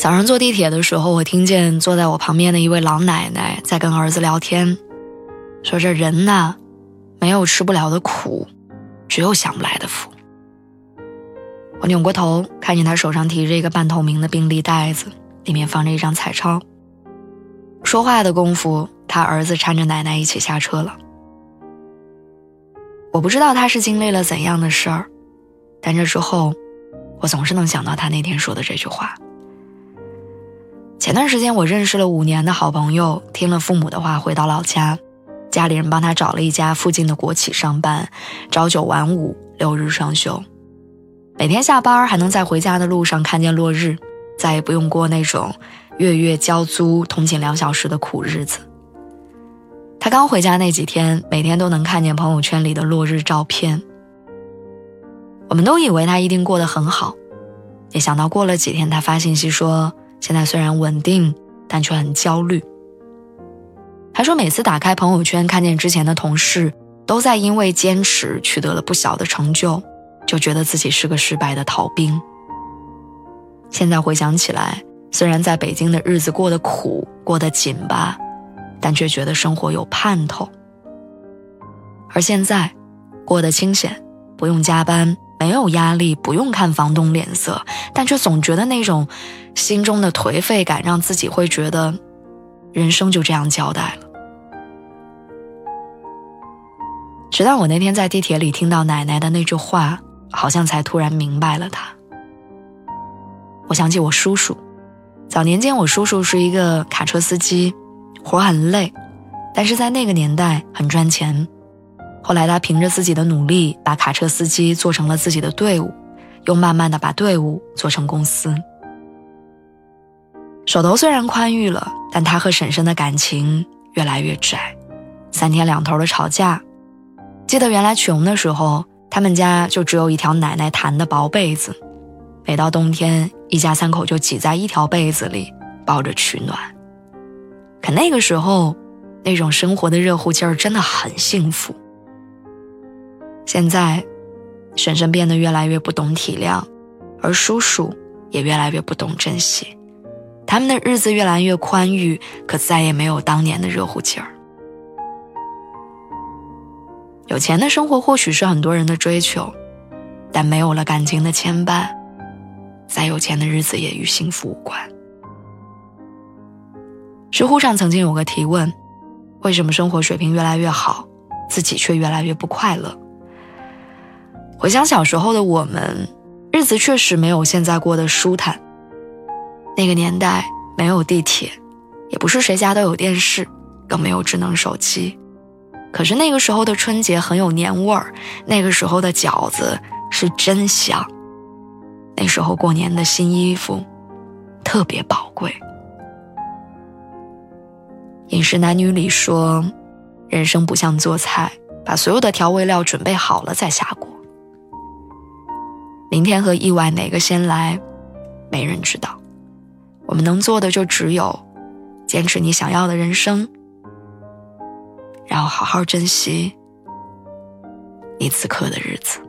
早上坐地铁的时候，我听见坐在我旁边的一位老奶奶在跟儿子聊天，说：“这人呐，没有吃不了的苦，只有享不来的福。”我扭过头，看见他手上提着一个半透明的病历袋子，里面放着一张彩超。说话的功夫，他儿子搀着奶奶一起下车了。我不知道他是经历了怎样的事儿，但这之后，我总是能想到他那天说的这句话。前段时间，我认识了五年的好朋友，听了父母的话，回到老家，家里人帮他找了一家附近的国企上班，朝九晚五，六日双休，每天下班还能在回家的路上看见落日，再也不用过那种月月交租、通勤两小时的苦日子。他刚回家那几天，每天都能看见朋友圈里的落日照片。我们都以为他一定过得很好，没想到过了几天，他发信息说。现在虽然稳定，但却很焦虑。他说，每次打开朋友圈，看见之前的同事都在因为坚持取得了不小的成就，就觉得自己是个失败的逃兵。现在回想起来，虽然在北京的日子过得苦，过得紧吧，但却觉得生活有盼头。而现在，过得清闲，不用加班。没有压力，不用看房东脸色，但却总觉得那种心中的颓废感，让自己会觉得人生就这样交代了。直到我那天在地铁里听到奶奶的那句话，好像才突然明白了她。我想起我叔叔，早年间我叔叔是一个卡车司机，活很累，但是在那个年代很赚钱。后来，他凭着自己的努力，把卡车司机做成了自己的队伍，又慢慢的把队伍做成公司。手头虽然宽裕了，但他和婶婶的感情越来越窄，三天两头的吵架。记得原来穷的时候，他们家就只有一条奶奶弹的薄被子，每到冬天，一家三口就挤在一条被子里抱着取暖。可那个时候，那种生活的热乎劲儿真的很幸福。现在，婶婶变得越来越不懂体谅，而叔叔也越来越不懂珍惜。他们的日子越来越宽裕，可再也没有当年的热乎劲儿。有钱的生活或许是很多人的追求，但没有了感情的牵绊，再有钱的日子也与幸福无关。知乎上曾经有个提问：为什么生活水平越来越好，自己却越来越不快乐？回想小时候的我们，日子确实没有现在过得舒坦。那个年代没有地铁，也不是谁家都有电视，更没有智能手机。可是那个时候的春节很有年味儿，那个时候的饺子是真香。那时候过年的新衣服特别宝贵。饮食男女里说，人生不像做菜，把所有的调味料准备好了再下锅。明天和意外哪个先来，没人知道。我们能做的就只有坚持你想要的人生，然后好好珍惜你此刻的日子。